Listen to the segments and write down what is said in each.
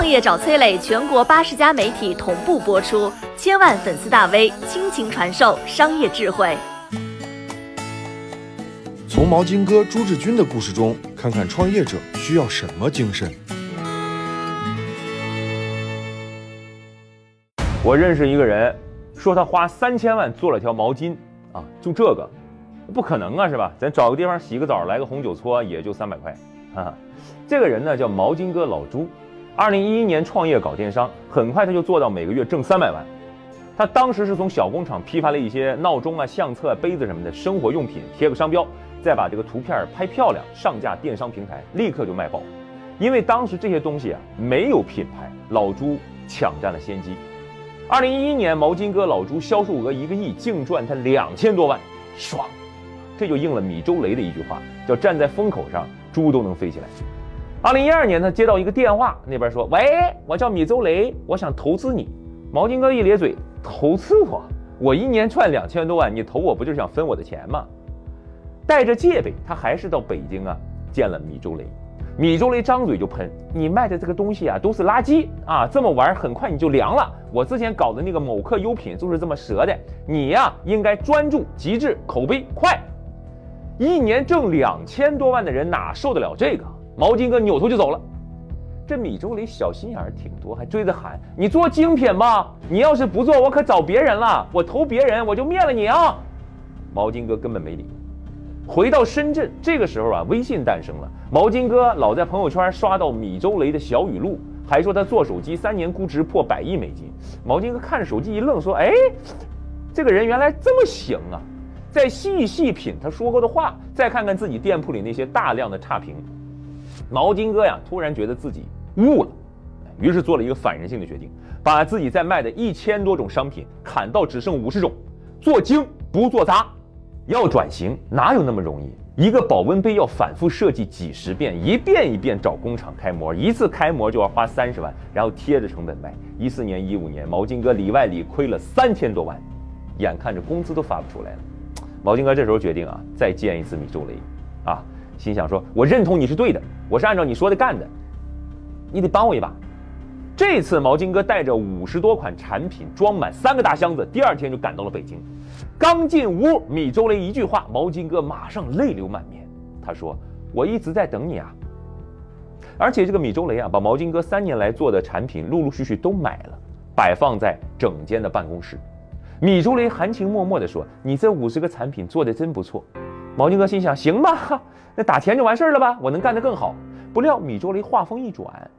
创业找崔磊，全国八十家媒体同步播出，千万粉丝大 V 倾情传授商业智慧。从毛巾哥朱志军的故事中，看看创业者需要什么精神。我认识一个人，说他花三千万做了条毛巾，啊，就这个，不可能啊，是吧？咱找个地方洗个澡，来个红酒搓，也就三百块。哈，这个人呢叫毛巾哥老朱。二零一一年创业搞电商，很快他就做到每个月挣三百万。他当时是从小工厂批发了一些闹钟啊、相册、啊杯子什么的生活用品，贴个商标，再把这个图片拍漂亮，上架电商平台，立刻就卖爆。因为当时这些东西啊没有品牌，老朱抢占了先机。二零一一年，毛巾哥老朱销售额一个亿，净赚他两千多万，爽！这就应了米周雷的一句话，叫站在风口上，猪都能飞起来。二零一二年，他接到一个电话，那边说：“喂，我叫米周雷，我想投资你。”毛巾哥一咧嘴：“投资我？我一年赚两千多万，你投我不就是想分我的钱吗？”带着戒备，他还是到北京啊见了米周雷。米周雷张嘴就喷：“你卖的这个东西啊，都是垃圾啊！这么玩，很快你就凉了。我之前搞的那个某客优品就是这么折的。你呀，应该专注极致，口碑快。一年挣两千多万的人哪受得了这个？”毛巾哥扭头就走了，这米周雷小心眼儿挺多，还追着喊：“你做精品吗？你要是不做，我可找别人了，我投别人，我就灭了你啊！”毛巾哥根本没理。回到深圳，这个时候啊，微信诞生了。毛巾哥老在朋友圈刷到米周雷的小语录，还说他做手机三年估值破百亿美金。毛巾哥看着手机一愣，说：“哎，这个人原来这么行啊！”再细细品他说过的话，再看看自己店铺里那些大量的差评。毛巾哥呀，突然觉得自己悟了，于是做了一个反人性的决定，把自己在卖的一千多种商品砍到只剩五十种，做精不做杂。要转型哪有那么容易？一个保温杯要反复设计几十遍，一遍一遍找工厂开模，一次开模就要花三十万，然后贴着成本卖。一四年、一五年，毛巾哥里外里亏了三千多万，眼看着工资都发不出来了。毛巾哥这时候决定啊，再见一次米周雷，啊。心想说：“我认同你是对的，我是按照你说的干的，你得帮我一把。”这次毛巾哥带着五十多款产品，装满三个大箱子，第二天就赶到了北京。刚进屋，米周雷一句话，毛巾哥马上泪流满面。他说：“我一直在等你啊！”而且这个米周雷啊，把毛巾哥三年来做的产品陆陆续续都买了，摆放在整间的办公室。米周雷含情脉脉地说：“你这五十个产品做的真不错。”毛巾哥心想：行吧，那打钱就完事儿了吧？我能干得更好。不料米周雷话锋一转，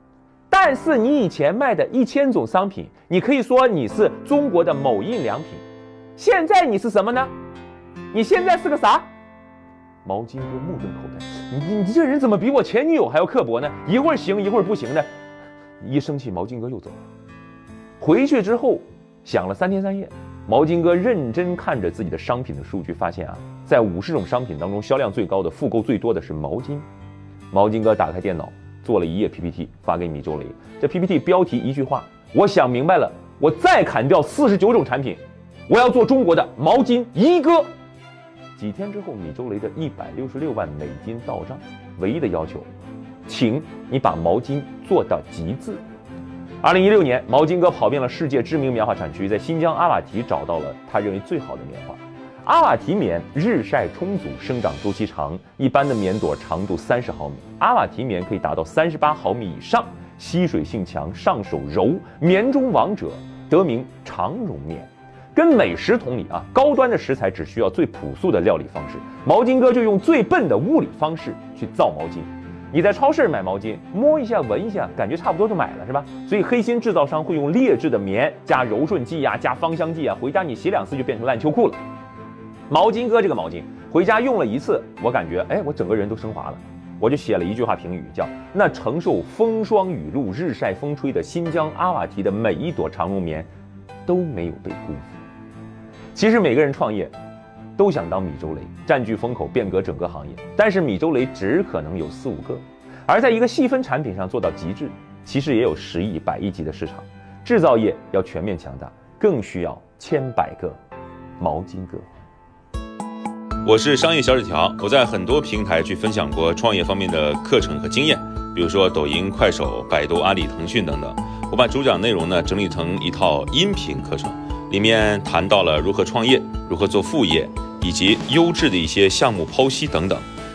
但是你以前卖的一千种商品，你可以说你是中国的某印良品。现在你是什么呢？你现在是个啥？毛巾哥目瞪口呆，你你这人怎么比我前女友还要刻薄呢？一会儿行一会儿不行的。一生气，毛巾哥又走了。回去之后，想了三天三夜。毛巾哥认真看着自己的商品的数据，发现啊，在五十种商品当中，销量最高的、复购最多的是毛巾。毛巾哥打开电脑，做了一页 PPT 发给米周雷。这 PPT 标题一句话：我想明白了，我再砍掉四十九种产品，我要做中国的毛巾一哥。几天之后，米周雷的一百六十六万美金到账，唯一的要求，请你把毛巾做到极致。二零一六年，毛巾哥跑遍了世界知名棉花产区，在新疆阿瓦提找到了他认为最好的棉花。阿瓦提棉日晒充足，生长周期长，一般的棉朵长度三十毫米，阿瓦提棉可以达到三十八毫米以上，吸水性强，上手柔，棉中王者，得名长绒棉。跟美食同理啊，高端的食材只需要最朴素的料理方式，毛巾哥就用最笨的物理方式去造毛巾。你在超市买毛巾，摸一下、闻一下，感觉差不多就买了，是吧？所以黑心制造商会用劣质的棉加柔顺剂呀，加芳香剂啊，回家你洗两次就变成烂秋裤了。毛巾哥这个毛巾，回家用了一次，我感觉，哎，我整个人都升华了。我就写了一句话评语，叫“那承受风霜雨露、日晒风吹的新疆阿瓦提的每一朵长绒棉，都没有被辜负”。其实每个人创业。都想当米周雷，占据风口，变革整个行业。但是米周雷只可能有四五个，而在一个细分产品上做到极致，其实也有十亿、百亿级的市场。制造业要全面强大，更需要千百个毛巾哥。我是商业小纸条，我在很多平台去分享过创业方面的课程和经验。比如说抖音、快手、百度、阿里、腾讯等等。我把主讲内容呢整理成一套音频课程，里面谈到了如何创业、如何做副业，以及优质的一些项目剖析等等，